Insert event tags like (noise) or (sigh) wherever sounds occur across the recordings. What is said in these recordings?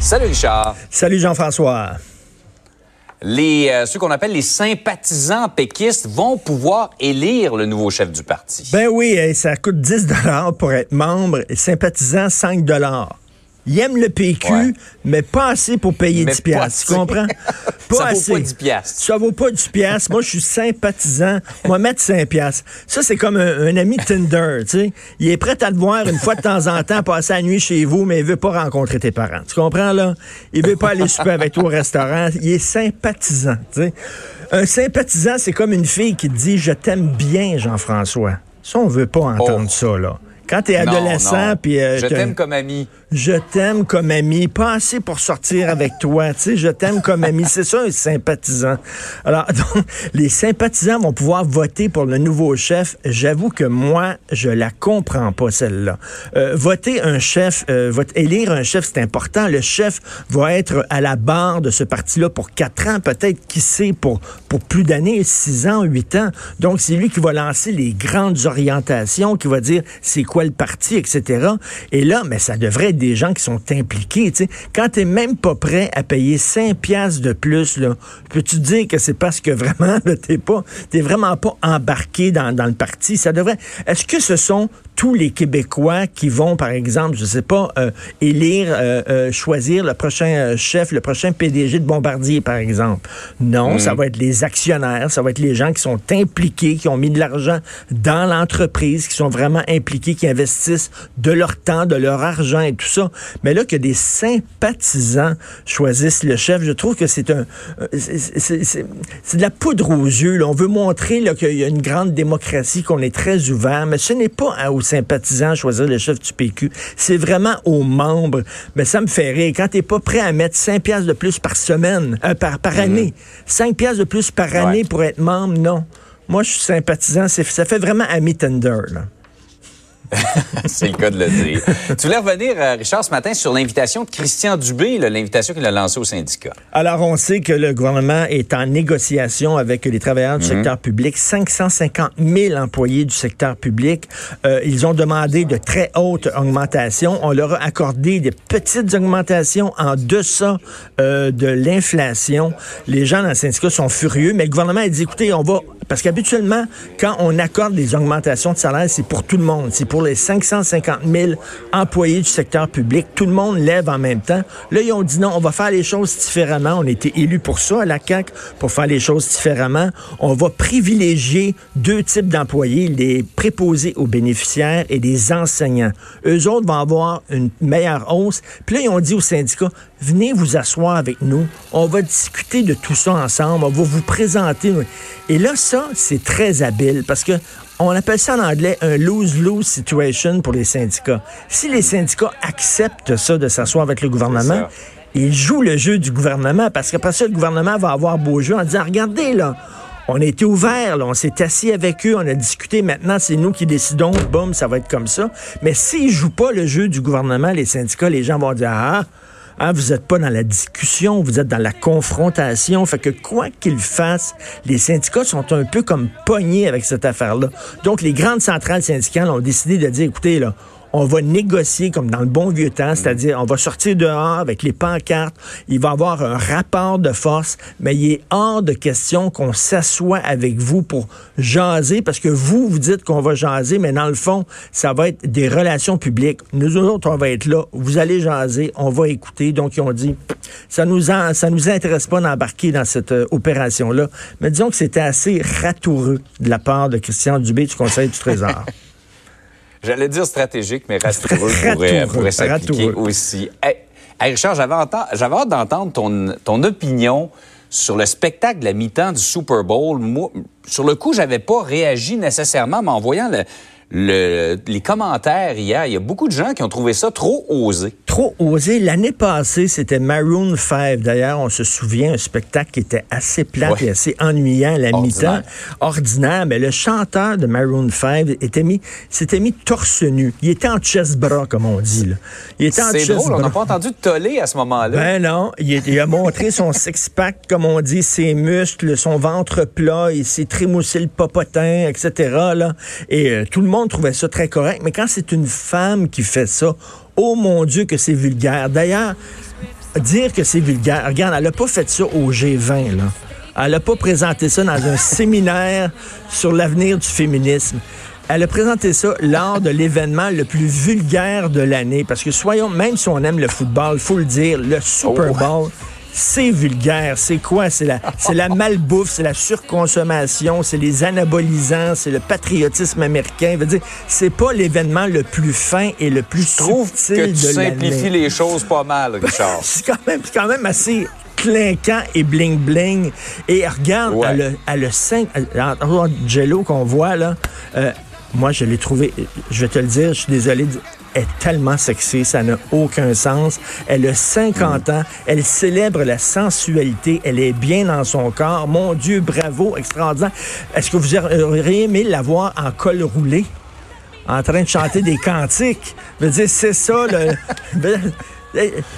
Salut Richard. Salut Jean-François. Les, euh, ceux qu'on appelle les sympathisants péquistes vont pouvoir élire le nouveau chef du parti. Ben oui, ça coûte 10 dollars pour être membre et sympathisant 5 dollars. Il aime le PQ, mais pas assez pour payer Mais 10 pas piastres. Tu comprends? (laughs) Pas Ça vaut assez. pas 10 piastres. Ça vaut pas 10 piastres. Moi, je suis sympathisant. Moi, mettre 5 piastres. Ça, c'est comme un, un ami Tinder, tu sais. Il est prêt à te voir une fois de temps en temps passer la nuit chez vous, mais il veut pas rencontrer tes parents. Tu comprends, là? Il veut pas aller souper avec toi au restaurant. Il est sympathisant, tu sais. Un sympathisant, c'est comme une fille qui te dit « Je t'aime bien, Jean-François ». Ça, on veut pas entendre Oh. ça, là. Quand t'es adolescent, puis... euh, Je t'aime comme ami. je t'aime comme ami, pas assez pour sortir avec toi, tu sais, je t'aime comme ami, c'est ça un sympathisant. Alors, (laughs) donc, les sympathisants vont pouvoir voter pour le nouveau chef. J'avoue que moi, je la comprends pas celle-là. Euh, voter un chef, euh, vote- élire un chef, c'est important. Le chef va être à la barre de ce parti-là pour quatre ans, peut-être, qui sait, pour, pour plus d'années, six ans, huit ans. Donc, c'est lui qui va lancer les grandes orientations, qui va dire c'est quoi le parti, etc. Et là, mais ça devrait être des gens qui sont impliqués. tu. Quand tu même pas prêt à payer 5 piastres de plus, peux-tu dire que c'est parce que vraiment, t'es pas, t'es vraiment pas embarqué dans, dans le parti? Ça devrait. Est-ce que ce sont tous les Québécois qui vont, par exemple, je sais pas, euh, élire, euh, euh, choisir le prochain chef, le prochain PDG de Bombardier, par exemple? Non, ça va être les actionnaires, ça va être les gens qui sont impliqués, qui ont mis de l'argent dans l'entreprise, qui sont vraiment impliqués, qui investissent de leur temps, de leur argent et tout ça. Mais là, que des sympathisants choisissent le chef, je trouve que c'est un, euh, c'est- de la poudre aux yeux. là. On veut montrer qu'il y a une grande démocratie, qu'on est très ouvert, mais ce n'est pas à- aux sympathisants choisir le chef du PQ. C'est vraiment aux membres. Mais ça me fait rire. Quand t'es pas prêt à mettre 5 piastres de plus par semaine, euh, par, par année, 5 piastres de plus par année Ouais. pour être membre, non. Moi, je suis sympathisant. Ça fait vraiment ami Tender. Là. (laughs) C'est le cas de le dire. tu voulais revenir, euh, Richard, ce matin sur l'invitation de Christian Dubé, l'invitation qu'il a lancée au syndicat. Alors, on sait que le gouvernement est en négociation avec les travailleurs du secteur public. 550 000 employés du secteur public. Euh, ils ont demandé de très hautes augmentations. On leur a accordé des petites augmentations en deçà euh, de l'inflation. Les gens dans le syndicat sont furieux, mais le gouvernement a dit, écoutez, on va... Parce qu'habituellement, quand on accorde des augmentations de salaire, c'est pour tout le monde. C'est pour les 550 000 employés du secteur public. Tout le monde lève en même temps. Là, ils ont dit non, on va faire les choses différemment. On été élus pour ça à la CAQ, pour faire les choses différemment. On va privilégier deux types d'employés, les préposés aux bénéficiaires et les enseignants. Eux autres vont avoir une meilleure hausse. Puis là, ils ont dit aux syndicats, venez vous asseoir avec nous. On va discuter de tout ça ensemble. On va vous présenter. Et là, ça, c'est très habile parce que on appelle ça en anglais un lose-lose situation pour les syndicats. Si les syndicats acceptent ça de s'asseoir avec le gouvernement, ils jouent le jeu du gouvernement parce qu'après ça, le gouvernement va avoir beau jeu en disant, regardez là, on a été ouvert, là, on s'est assis avec eux, on a discuté, maintenant c'est nous qui décidons, boum, ça va être comme ça. Mais s'ils jouent pas le jeu du gouvernement, les syndicats, les gens vont dire, ah, ah, vous n'êtes pas dans la discussion, vous êtes dans la confrontation. Fait que quoi qu'ils fassent, les syndicats sont un peu comme pognés avec cette affaire-là. Donc, les grandes centrales syndicales ont décidé de dire, écoutez, là, on va négocier comme dans le bon vieux temps, c'est-à-dire on va sortir dehors avec les pancartes, il va y avoir un rapport de force, mais il est hors de question qu'on s'assoie avec vous pour jaser, parce que vous, vous dites qu'on va jaser, mais dans le fond, ça va être des relations publiques. Nous autres, on va être là, vous allez jaser, on va écouter. Donc, ils ont dit, ça nous ça nous intéresse pas d'embarquer dans cette euh, opération-là. Mais disons que c'était assez ratoureux de la part de Christian Dubé du Conseil du Trésor. (laughs) J'allais dire stratégique, mais rassureux pourrait, Ratoureux, pourrait s'appliquer aussi. Hey, hey, Richard, j'avais hâte d'entendre ton, ton opinion sur le spectacle de la mi-temps du Super Bowl. Moi, sur le coup, j'avais pas réagi nécessairement, mais en voyant le, le- les commentaires hier, il y a beaucoup de gens qui ont trouvé ça trop osé. Trop osé. L'année passée, c'était Maroon 5. D'ailleurs, on se souvient, un spectacle qui était assez plat Ouais. et assez ennuyant à la mi-temps. Ordinaire. Mais le chanteur de Maroon 5 était mis, s'était mis torse nu. Il était en chest bras, comme on dit. Là. Il était en C'est drôle, on bras. n'a pas entendu toller à ce moment-là. Ben non, il, il a montré son six-pack, comme on dit, ses muscles, son ventre plat, il s'est trémoussé le popotin, etc. Là. Et euh, tout le monde trouvait ça très correct. Mais quand c'est une femme qui fait ça, oh mon Dieu que c'est vulgaire. D'ailleurs, dire que c'est vulgaire, regarde, elle n'a pas fait ça au G20, là. Elle n'a pas présenté ça dans un (laughs) séminaire sur l'avenir du féminisme. Elle a présenté ça lors de l'événement le plus vulgaire de l'année. Parce que soyons, même si on aime le football, faut le dire, le Super Oh. C'est vulgaire. C'est quoi? C'est la, c'est la malbouffe, c'est la surconsommation, c'est les anabolisants, c'est le patriotisme américain. Je veux dire, c'est pas l'événement le plus fin et le plus Je trouve subtil que tu de simplifies les choses pas mal, Richard. C'est quand même, c'est quand même assez clinquant et bling-bling. Et regarde, Ouais. a cinq... elle- entre autres, Jello qu'on voit, là, euh, moi, je l'ai trouvé, je vais te le dire, je suis désolé, est tellement sexy, ça n'a aucun sens. Elle a 50 Mm. ans, elle célèbre la sensualité, elle est bien dans son corps. Mon Dieu, bravo, extraordinaire. Est-ce que vous auriez aimé la voir en col roulé? en train de chanter des (laughs) cantiques? Je veux dire, c'est ça, le... (laughs)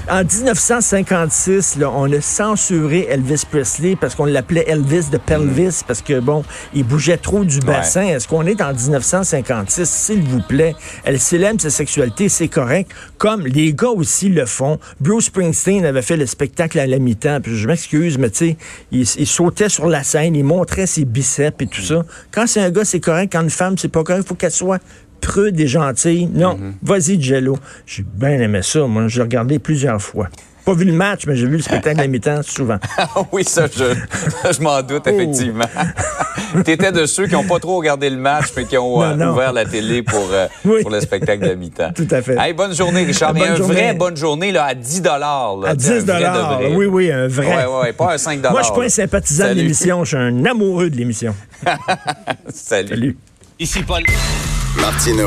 En 1956, là, on a censuré Elvis Presley parce qu'on l'appelait Elvis de pelvis parce que, bon, il bougeait trop du bassin. Est-ce qu'on est en 1956? S'il vous plaît. Elle célèbre sa sexualité, c'est correct. Comme les gars aussi le font. Bruce Springsteen avait fait le spectacle à la mi-temps. Puis je m'excuse, mais tu sais, il, il sautait sur la scène, il montrait ses biceps et tout ça. Quand c'est un gars, c'est correct. Quand une femme, c'est pas correct. Il faut qu'elle soit prude et gentille. Non, vas-y, Jello. J'ai bien aimé ça. Moi, j'ai regardé plusieurs fois. Pas vu le match, mais j'ai vu le spectacle à la mi-temps souvent. (laughs) Ah oui, ça, je, je m'en Oh. doute, effectivement. (laughs) T'étais de ceux qui n'ont pas trop regardé le match, mais qui ont euh, Non, non. ouvert la télé pour, euh, (laughs) Oui. pour le spectacle de mi-temps. Tout à fait. Hey, bonne journée, Richard. Bonne Et un journée. vrai bonne journée là, à 10 là, À Tu sais, un 10 vrai. Oui, oui, un vrai. Ouais, ouais, ouais, pas un 5 Moi, je suis pas un sympathisant de l'émission. Je suis un amoureux de l'émission. Salut. Salut. Ici Paul. Martino.